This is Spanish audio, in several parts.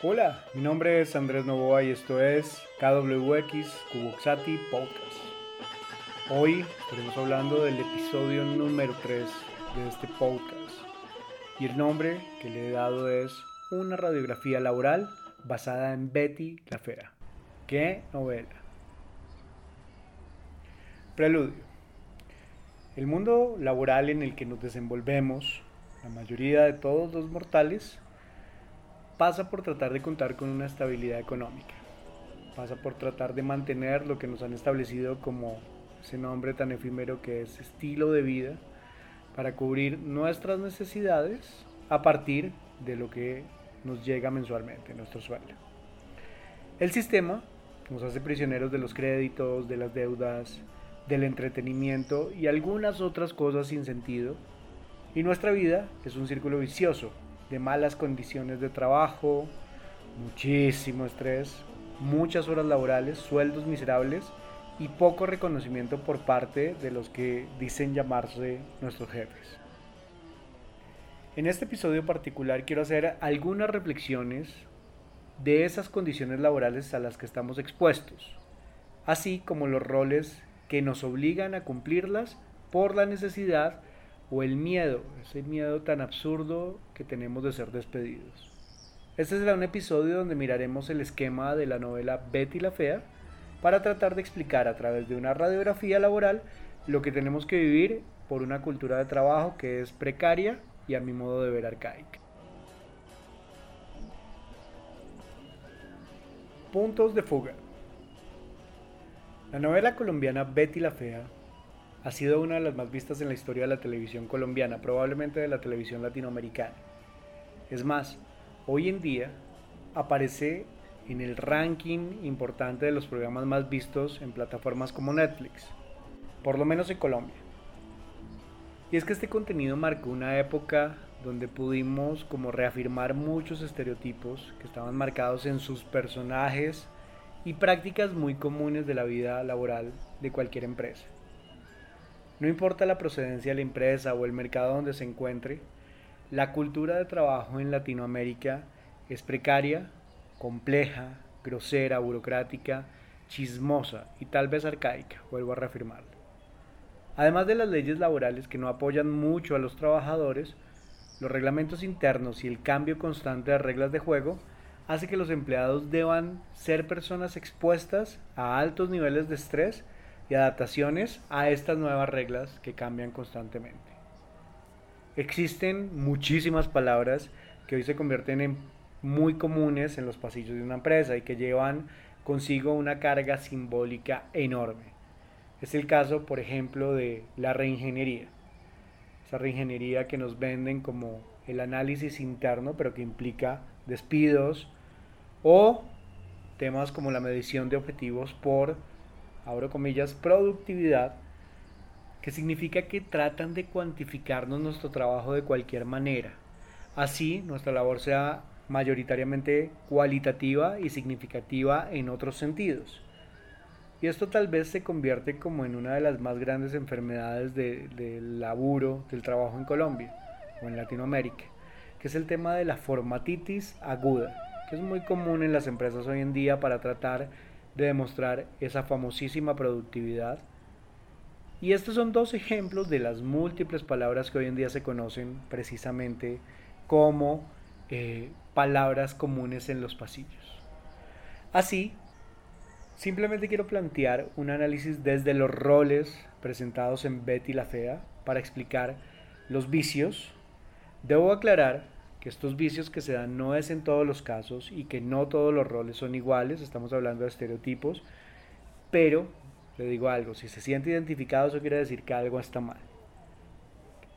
Hola, mi nombre es Andrés Novoa y esto es KWX Cuboxati Podcast. Hoy estaremos hablando del episodio número 3 de este podcast y el nombre que le he dado es Una radiografía laboral basada en Betty la Fea. ¿Qué novela? Preludio. El mundo laboral en el que nos desenvolvemos, la mayoría de todos los mortales, pasa por tratar de contar con una estabilidad económica. Pasa por tratar de mantener lo que nos han establecido como ese nombre tan efímero que es estilo de vida para cubrir nuestras necesidades a partir de lo que nos llega mensualmente, nuestro sueldo. El sistema nos hace prisioneros de los créditos, de las deudas, del entretenimiento y algunas otras cosas sin sentido. Y nuestra vida es un círculo vicioso de malas condiciones de trabajo, muchísimo estrés, muchas horas laborales, sueldos miserables y poco reconocimiento por parte de los que dicen llamarse nuestros jefes. En este episodio particular quiero hacer algunas reflexiones de esas condiciones laborales a las que estamos expuestos, así como los roles que nos obligan a cumplirlas por la necesidad o el miedo, ese miedo tan absurdo que tenemos de ser despedidos. Este será un episodio donde miraremos el esquema de la novela Betty la Fea para tratar de explicar a través de una radiografía laboral lo que tenemos que vivir por una cultura de trabajo que es precaria y a mi modo de ver arcaica. Puntos de fuga. La novela colombiana Betty la Fea ha sido una de las más vistas en la historia de la televisión colombiana, probablemente de la televisión latinoamericana. Es más, hoy en día aparece en el ranking importante de los programas más vistos en plataformas como Netflix, por lo menos en Colombia. Y es que este contenido marcó una época donde pudimos como reafirmar muchos estereotipos que estaban marcados en sus personajes y prácticas muy comunes de la vida laboral de cualquier empresa. No importa la procedencia de la empresa o el mercado donde se encuentre, la cultura de trabajo en Latinoamérica es precaria, compleja, grosera, burocrática, chismosa y tal vez arcaica, vuelvo a reafirmarlo. Además de las leyes laborales que no apoyan mucho a los trabajadores, los reglamentos internos y el cambio constante de reglas de juego hace que los empleados deban ser personas expuestas a altos niveles de estrés y adaptaciones a estas nuevas reglas que cambian constantemente. Existen muchísimas palabras que hoy se convierten en muy comunes en los pasillos de una empresa y que llevan consigo una carga simbólica enorme. Es el caso, por ejemplo, de la reingeniería. Esa reingeniería que nos venden como el análisis interno, pero que implica despidos o temas como la medición de objetivos por, abro comillas, productividad, que significa que tratan de cuantificarnos nuestro trabajo de cualquier manera. Así, nuestra labor sea mayoritariamente cualitativa y significativa en otros sentidos. Y esto tal vez se convierte como en una de las más grandes enfermedades del laburo, del trabajo en Colombia o en Latinoamérica, que es el tema de la formatitis aguda, que es muy común en las empresas hoy en día para tratar de demostrar esa famosísima productividad. Y estos son dos ejemplos de las múltiples palabras que hoy en día se conocen precisamente como eh, palabras comunes en los pasillos. Así, Simplemente quiero plantear un análisis desde los roles presentados en Betty la Fea para explicar los vicios. Debo aclarar que estos vicios que se dan no es en todos los casos y que no todos los roles son iguales, estamos hablando de estereotipos, pero le digo algo, si se siente identificado eso quiere decir que algo está mal.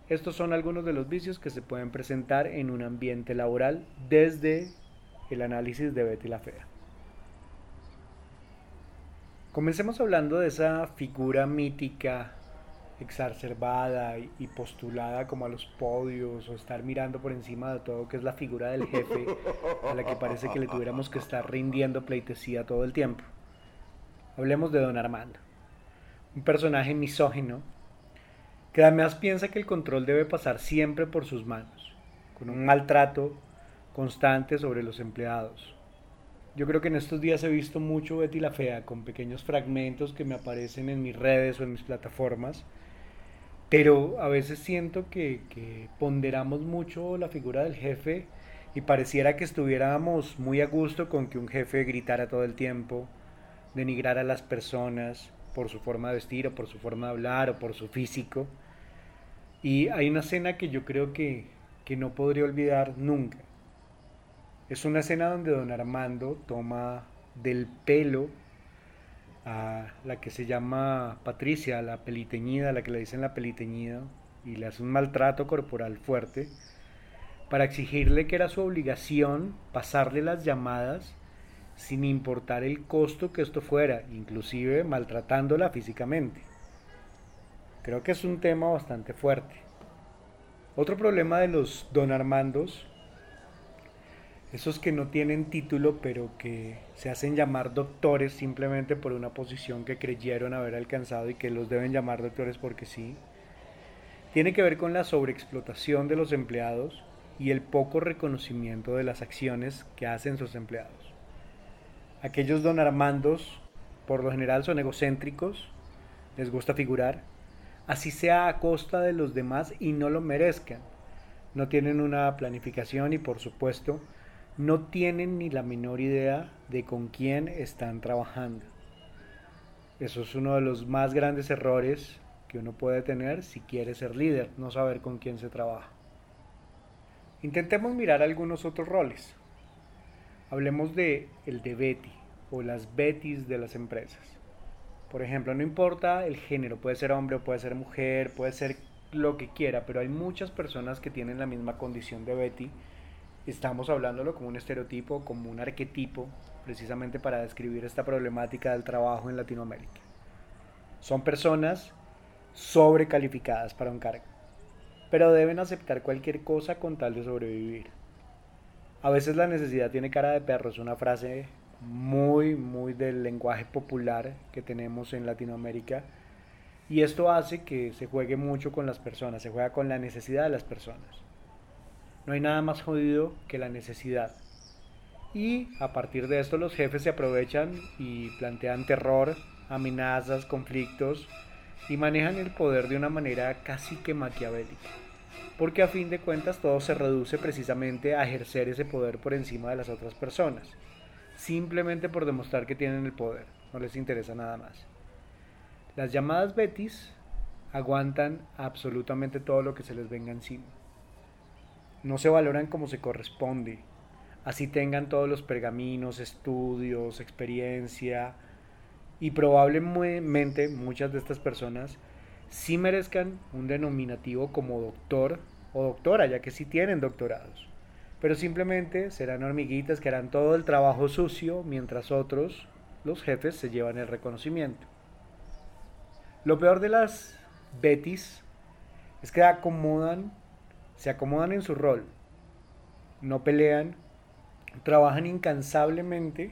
Estos son algunos de los vicios que se pueden presentar en un ambiente laboral desde el análisis de Betty la Fea. Comencemos hablando de esa figura mítica, exacerbada y postulada como a los podios o estar mirando por encima de todo, que es la figura del jefe a la que parece que le tuviéramos que estar rindiendo pleitesía todo el tiempo. Hablemos de Don Armando, un personaje misógino que además piensa que el control debe pasar siempre por sus manos, con un maltrato constante sobre los empleados. Yo creo que en estos días he visto mucho Betty la Fea con pequeños fragmentos que me aparecen en mis redes o en mis plataformas, pero a veces siento que, ponderamos mucho la figura del jefe y pareciera que estuviéramos muy a gusto con que un jefe gritara todo el tiempo, denigrara a las personas por su forma de vestir o por su forma de hablar o por su físico. Y hay una escena que yo creo que, que no podría olvidar nunca. Es una escena donde don Armando toma del pelo a la que se llama Patricia, la peliteñida, la que le dicen la peliteñida, y le hace un maltrato corporal fuerte para exigirle que era su obligación pasarle las llamadas sin importar el costo que esto fuera, inclusive maltratándola físicamente. Creo que es un tema bastante fuerte. Otro problema de los don Armandos, esos que no tienen título pero que se hacen llamar doctores simplemente por una posición que creyeron haber alcanzado y que los deben llamar doctores porque sí, tiene que ver con la sobreexplotación de los empleados y el poco reconocimiento de las acciones que hacen sus empleados. Aquellos don Armandos, por lo general, son egocéntricos, les gusta figurar, así sea a costa de los demás y no lo merezcan. No tienen una planificación y por supuesto no tienen ni la menor idea de con quién están trabajando. Eso es uno de los más grandes errores que uno puede tener si quiere ser líder, no saber con quién se trabaja. Intentemos mirar algunos otros roles. Hablemos de el de Betty o las Bettys de las empresas. Por ejemplo, no importa el género, puede ser hombre o puede ser mujer, puede ser lo que quiera, pero hay muchas personas que tienen la misma condición de Betty. Estamos hablándolo como un estereotipo, como un arquetipo, precisamente para describir esta problemática del trabajo en Latinoamérica. Son personas sobrecalificadas para un cargo pero deben aceptar cualquier cosa con tal de sobrevivir. A veces la necesidad tiene cara de perro, es una frase muy, muy del lenguaje popular que tenemos en Latinoamérica. Y esto hace que se juegue mucho con las personas, se juega con la necesidad de las personas. No hay nada más jodido que la necesidad. Y a partir de esto los jefes se aprovechan y plantean terror, amenazas, conflictos y manejan el poder de una manera casi que maquiavélica. Porque a fin de cuentas todo se reduce precisamente a ejercer ese poder por encima de las otras personas, simplemente por demostrar que tienen el poder, no les interesa nada más. Las llamadas Betis aguantan absolutamente todo lo que se les venga encima. No se valoran como se corresponde, así tengan todos los pergaminos, estudios, experiencia, y probablemente muchas de estas personas sí merezcan un denominativo como doctor o doctora, ya que sí tienen doctorados. Pero simplemente serán hormiguitas que harán todo el trabajo sucio mientras otros, los jefes, se llevan el reconocimiento. Lo peor de las Betis es que acomodan, se acomodan en su rol, no pelean, trabajan incansablemente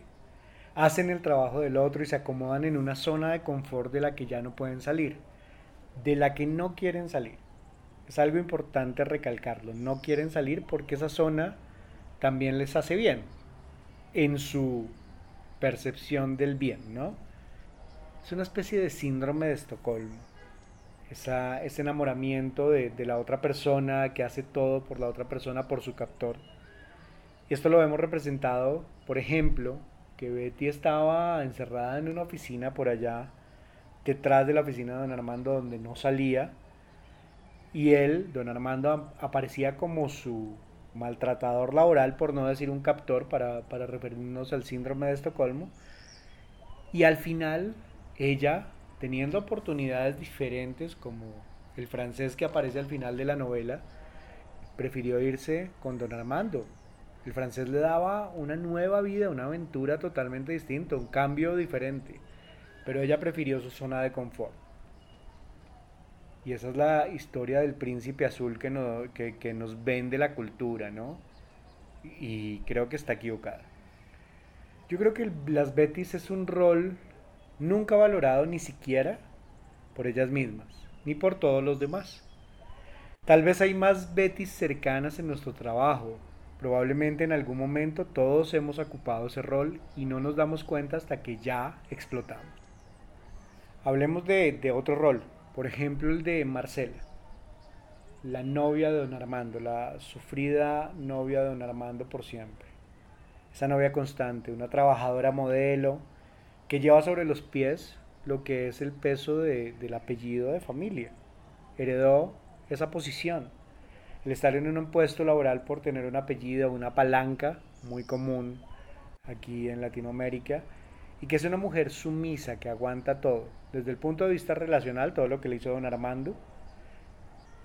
hacen el trabajo del otro y se acomodan en una zona de confort de la que ya no pueden salir, de la que no quieren salir. Es algo importante recalcarlo, no quieren salir porque esa zona también les hace bien en su percepción del bien, ¿no? Es una especie de síndrome de Estocolmo. Ese enamoramiento de, la otra persona que hace todo por la otra persona, por su captor. Y esto lo vemos representado, por ejemplo, que Betty estaba encerrada en una oficina por allá, detrás de la oficina de don Armando, donde no salía, y él, don Armando, aparecía como su maltratador laboral, por no decir un captor, para referirnos al síndrome de Estocolmo, y al final ella, teniendo oportunidades diferentes, como el francés que aparece al final de la novela, prefirió irse con don Armando, el francés le daba una nueva vida, una aventura totalmente distinta, un cambio diferente. Pero ella prefirió su zona de confort. Y esa es la historia del príncipe azul que, nos vende la cultura, ¿no? Y creo que está equivocada. Yo creo que las Betis es un rol nunca valorado ni siquiera por ellas mismas, ni por todos los demás. Tal vez hay más Betis cercanas en nuestro trabajo, Probablemente en algún momento todos hemos ocupado ese rol y no nos damos cuenta hasta que ya explotamos. Hablemos de, otro rol, por ejemplo el de Marcela, la novia de don Armando, la sufrida novia de don Armando por siempre. Esa novia constante, una trabajadora modelo que lleva sobre los pies lo que es el peso de, del apellido de familia. Heredó esa posición el estar en un puesto laboral por tener un apellido, una palanca, muy común aquí en Latinoamérica, y que es una mujer sumisa, que aguanta todo, desde el punto de vista relacional, todo lo que le hizo don Armando,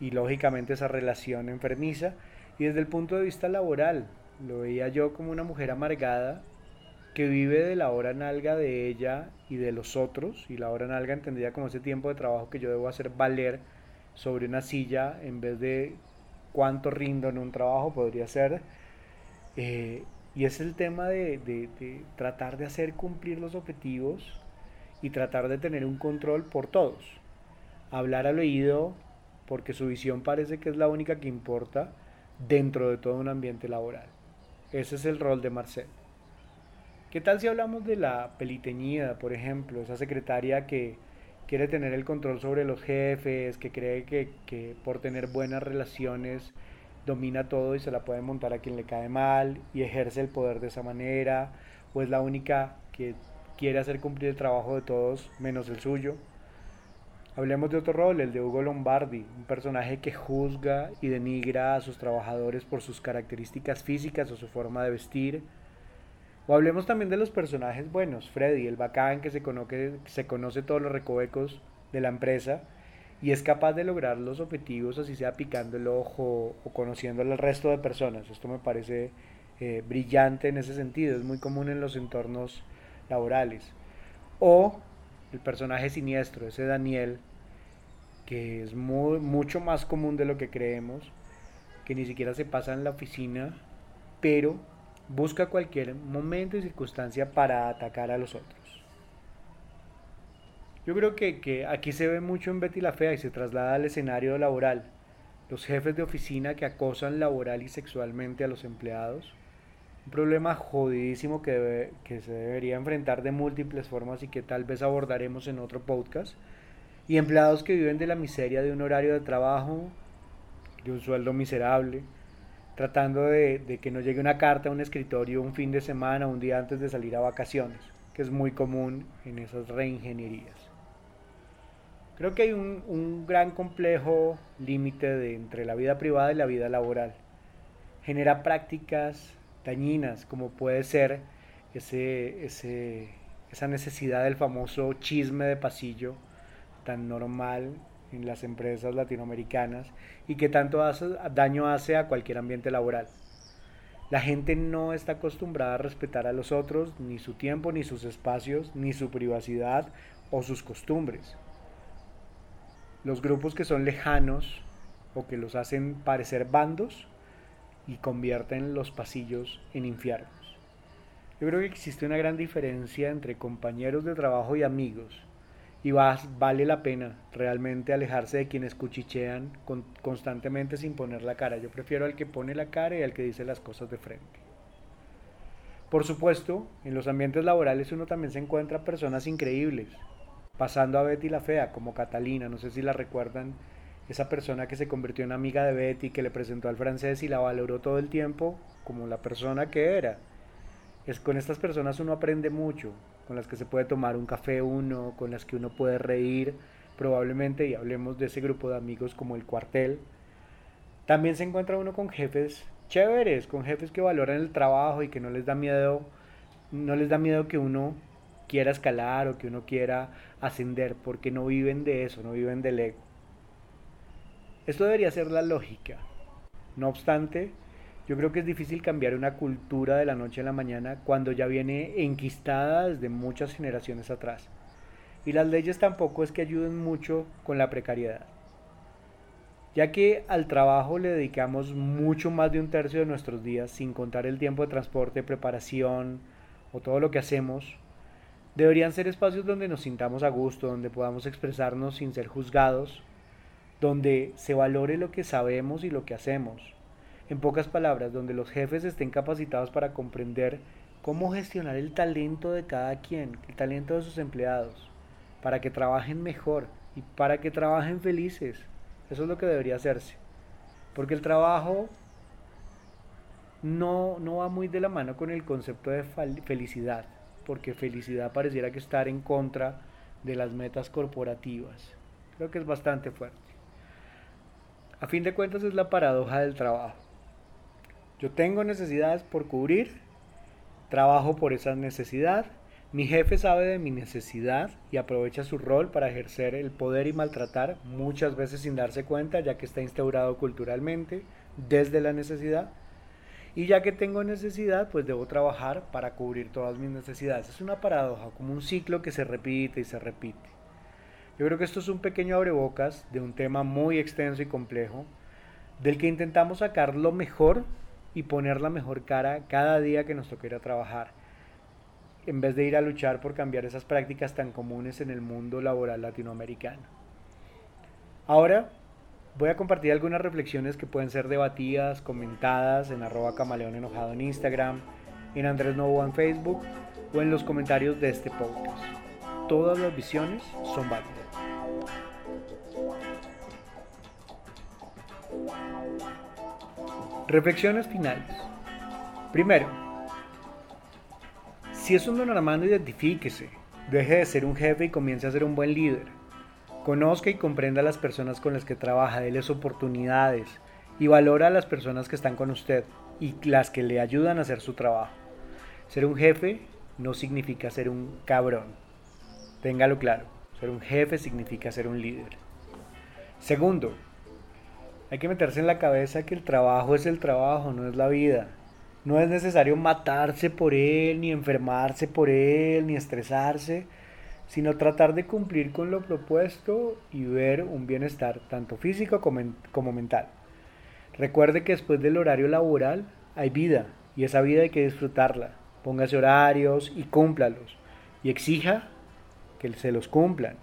y lógicamente esa relación enfermiza, y desde el punto de vista laboral, lo veía yo como una mujer amargada que vive de la hora nalga de ella y de los otros, y la hora nalga entendida como ese tiempo de trabajo que yo debo hacer valer sobre una silla en vez de cuánto rindo en un trabajo podría ser. Eh, y es el tema de, tratar de hacer cumplir los objetivos y tratar de tener un control por todos. Hablar al oído porque su visión parece que es la única que importa dentro de todo un ambiente laboral. Ese es el rol de Marcel. ¿Qué tal si hablamos de la peliteñida, por ejemplo, esa secretaria que quiere tener el control sobre los jefes, que cree que, por tener buenas relaciones domina todo y se la puede montar a quien le cae mal y ejerce el poder de esa manera, o es la única que quiere hacer cumplir el trabajo de todos menos el suyo. Hablemos de otro rol, el de Hugo Lombardi, un personaje que juzga y denigra a sus trabajadores por sus características físicas o su forma de vestir, o hablemos también de los personajes buenos, Freddy, el bacán que se conoce, todos los recovecos de la empresa y es capaz de lograr los objetivos, así sea picando el ojo o conociendo al resto de personas. Esto me parece eh, brillante en ese sentido, es muy común en los entornos laborales. O el personaje siniestro, ese Daniel, que es mucho más común de lo que creemos, que ni siquiera se pasa en la oficina, pero busca cualquier momento y circunstancia para atacar a los otros. Yo creo que, aquí se ve mucho en Betty la Fea y se traslada al escenario laboral. Los jefes de oficina que acosan laboral y sexualmente a los empleados. Un problema jodidísimo que, que se debería enfrentar de múltiples formas y que tal vez abordaremos en otro podcast. Y empleados que viven de la miseria de un horario de trabajo, de un sueldo miserable, tratando de, que no llegue una carta a un escritorio un fin de semana, un día antes de salir a vacaciones, que es muy común en esas reingenierías. Creo que hay un, gran complejo límite entre la vida privada y la vida laboral. Genera prácticas dañinas, como puede ser ese, esa necesidad del famoso chisme de pasillo tan normal en las empresas latinoamericanas y que tanto daño hace a cualquier ambiente laboral. La gente no está acostumbrada a respetar a los otros, ni su tiempo, ni sus espacios, ni su privacidad o sus costumbres. Los grupos que son lejanos o que los hacen parecer bandos y convierten los pasillos en infiernos. Yo creo que existe una gran diferencia entre compañeros de trabajo y amigos y vale la pena realmente alejarse de quienes cuchichean constantemente sin poner la cara. Yo prefiero al que pone la cara y al que dice las cosas de frente. Por supuesto, en los ambientes laborales uno también se encuentra personas increíbles, pasando a Betty la Fea, como Catalina, no sé si la recuerdan, esa persona que se convirtió en amiga de Betty, que le presentó al francés y la valoró todo el tiempo como la persona que era. Es, con estas personas uno aprende mucho, con las que se puede tomar un café uno, con las que uno puede reír, probablemente, y hablemos de ese grupo de amigos como el cuartel. También se encuentra uno con jefes chéveres, con jefes que valoran el trabajo y que no les da miedo, no les da miedo que uno quiera escalar o que uno quiera ascender, porque no viven de eso, no viven del ego. Esto debería ser la lógica. No obstante, yo creo que es difícil cambiar una cultura de la noche a la mañana cuando ya viene enquistada desde muchas generaciones atrás. Y las leyes tampoco es que ayuden mucho con la precariedad. Ya que al trabajo le dedicamos mucho más de un tercio de nuestros días, sin contar el tiempo de transporte, preparación o todo lo que hacemos, deberían ser espacios donde nos sintamos a gusto, donde podamos expresarnos sin ser juzgados, donde se valore lo que sabemos y lo que hacemos, En pocas palabras, donde los jefes estén capacitados para comprender cómo gestionar el talento de cada quien, el talento de sus empleados, para que trabajen mejor y para que trabajen felices. Eso es lo que debería hacerse. Porque el trabajo no, no va muy de la mano con el concepto de felicidad, porque felicidad pareciera que estar en contra de las metas corporativas. Creo que es bastante fuerte. A fin de cuentas es la paradoja del trabajo. Yo tengo necesidades por cubrir, trabajo por esa necesidad, mi jefe sabe de mi necesidad y aprovecha su rol para ejercer el poder y maltratar, muchas veces sin darse cuenta, ya que está instaurado culturalmente desde la necesidad. Y ya que tengo necesidad, pues debo trabajar para cubrir todas mis necesidades. Es una paradoja, como un ciclo que se repite y se repite. Yo creo que esto es un pequeño abrebocas de un tema muy extenso y complejo, del que intentamos sacar lo mejor y poner la mejor cara cada día que nos toque ir a trabajar, en vez de ir a luchar por cambiar esas prácticas tan comunes en el mundo laboral latinoamericano. Ahora voy a compartir algunas reflexiones que pueden ser debatidas, comentadas en arroba camaleón enojado en Instagram, en Andrés Novo en Facebook o en los comentarios de este podcast. Todas las visiones son válidas. Reflexiones finales. Primero, si es un don Armando, identifíquese. Deje de ser un jefe y comience a ser un buen líder. Conozca y comprenda a las personas con las que trabaja, déles oportunidades y valora a las personas que están con usted y las que le ayudan a hacer su trabajo. Ser un jefe no significa ser un cabrón. Téngalo claro. Ser un jefe significa ser un líder. Segundo, hay que meterse en la cabeza que el trabajo es el trabajo, no es la vida. No es necesario matarse por él, ni enfermarse por él, ni estresarse, sino tratar de cumplir con lo propuesto y ver un bienestar tanto físico como, mental. Recuerde que después del horario laboral hay vida y esa vida hay que disfrutarla. Póngase horarios y cúmplalos y exija que se los cumplan.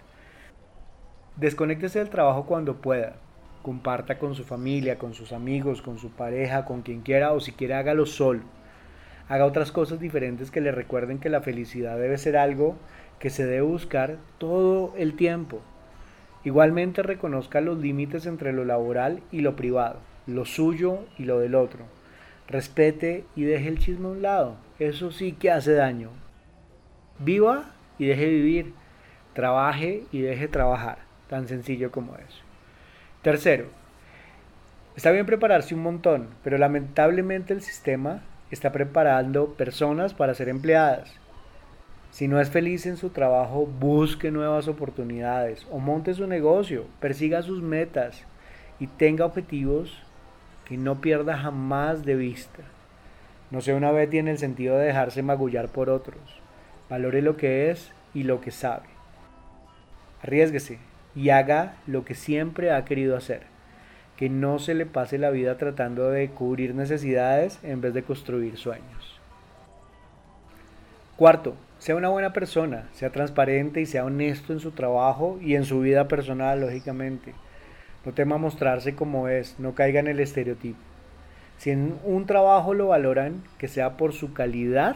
Desconéctese del trabajo cuando pueda comparta con su familia, con sus amigos, con su pareja, con quien quiera o si quiere hágalo solo. Haga otras cosas diferentes que le recuerden que la felicidad debe ser algo que se debe buscar todo el tiempo. Igualmente reconozca los límites entre lo laboral y lo privado, lo suyo y lo del otro. Respete y deje el chisme a un lado. Eso sí que hace daño. Viva y deje vivir. Trabaje y deje trabajar. Tan sencillo como eso. Tercero, está bien prepararse un montón, pero lamentablemente el sistema está preparando personas para ser empleadas. Si no es feliz en su trabajo, busque nuevas oportunidades o monte su negocio, persiga sus metas y tenga objetivos que no pierda jamás de vista. No sea una vez en el sentido de dejarse magullar por otros. Valore lo que es y lo que sabe. Arriesguese, y haga lo que siempre ha querido hacer. Que no se le pase la vida tratando de cubrir necesidades en vez de construir sueños. Cuarto, sea una buena persona, sea transparente y sea honesto en su trabajo y en su vida personal, lógicamente. No tema mostrarse como es, no caiga en el estereotipo. Si en un trabajo lo valoran, que sea por su calidad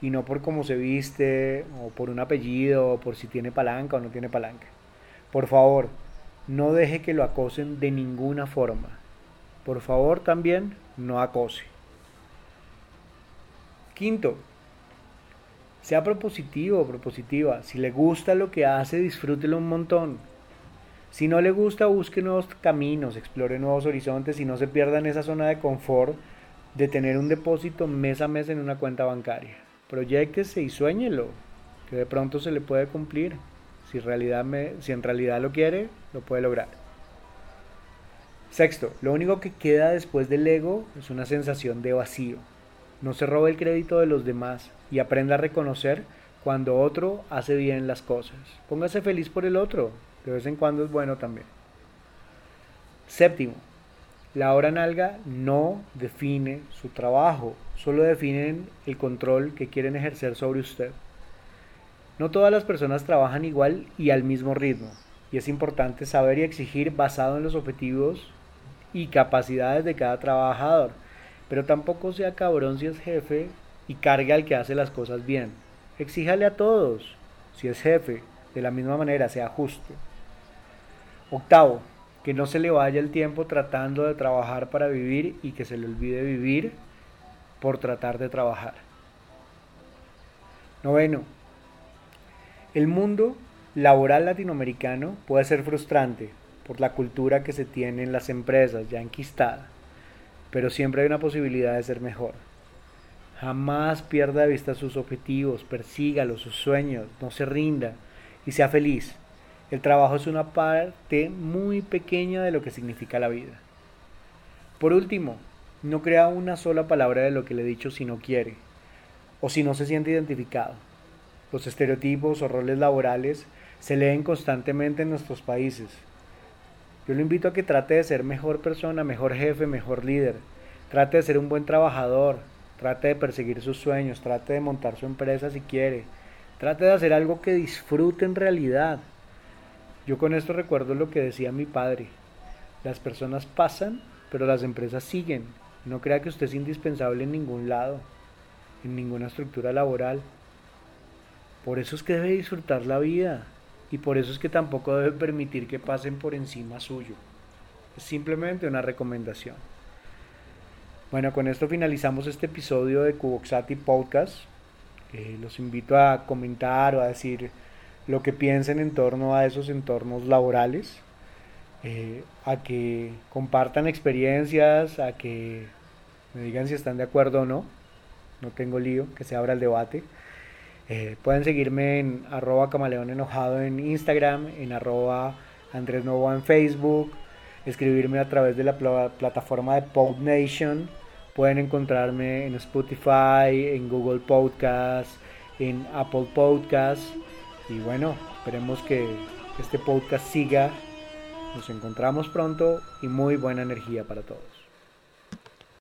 y no por cómo se viste, o por un apellido, o por si tiene palanca o no tiene palanca. Por favor, no deje que lo acosen de ninguna forma. Por favor, también no acose. Quinto, sea propositivo o propositiva. Si le gusta lo que hace, disfrútelo un montón. Si no le gusta, busque nuevos caminos, explore nuevos horizontes y no se pierda en esa zona de confort de tener un depósito mes a mes en una cuenta bancaria. Proyectese y sueñelo, que de pronto se le puede cumplir. Si, en realidad lo quiere, lo puede lograr. Sexto, lo único que queda después del ego es una sensación de vacío. No se robe el crédito de los demás y aprenda a reconocer cuando otro hace bien las cosas. Póngase feliz por el otro, de vez en cuando es bueno también. Séptimo, la hora nalga no define su trabajo, solo definen el control que quieren ejercer sobre usted. No todas las personas trabajan igual y al mismo ritmo, y es importante saber y exigir basado en los objetivos y capacidades de cada trabajador. Pero tampoco sea cabrón si es jefe y cargue al que hace las cosas bien. Exíjale a todos, si es jefe, de la misma manera, sea justo. Octavo, que no se le vaya el tiempo tratando de trabajar para vivir y que se le olvide vivir por tratar de trabajar. Noveno, el mundo laboral latinoamericano puede ser frustrante por la cultura que se tiene en las empresas ya enquistada, pero siempre hay una posibilidad de ser mejor. Jamás pierda de vista sus objetivos, persígalos, sus sueños, no se rinda y sea feliz. El trabajo es una parte muy pequeña de lo que significa la vida. Por último, no crea una sola palabra de lo que le he dicho si no quiere o si no se siente identificado. Los estereotipos o roles laborales se leen constantemente en nuestros países. Yo lo invito a que trate de ser mejor persona, mejor jefe, mejor líder. Trate de ser un buen trabajador. Trate de perseguir sus sueños. Trate de montar su empresa si quiere. Trate de hacer algo que disfrute en realidad. Yo con esto recuerdo lo que decía mi padre. Las personas pasan, pero las empresas siguen. No crea que usted es indispensable en ningún lado, en ninguna estructura laboral. Por eso es que debe disfrutar la vida y por eso es que tampoco debe permitir que pasen por encima suyo. Es simplemente una recomendación. Bueno, con esto finalizamos este episodio de Cuboxati Podcast. Eh, los invito a comentar o a decir lo que piensen en torno a esos entornos laborales, eh, a que compartan experiencias, a que me digan si están de acuerdo o no. No tengo lío, que se abra el debate. Eh, pueden seguirme en arroba camaleón enojado en Instagram, en arroba Andrés en Facebook, escribirme a través de la plataforma de PodNation. Pueden encontrarme en Spotify, en Google Podcast, en Apple Podcast. Y bueno, esperemos que este podcast siga. Nos encontramos pronto y muy buena energía para todos.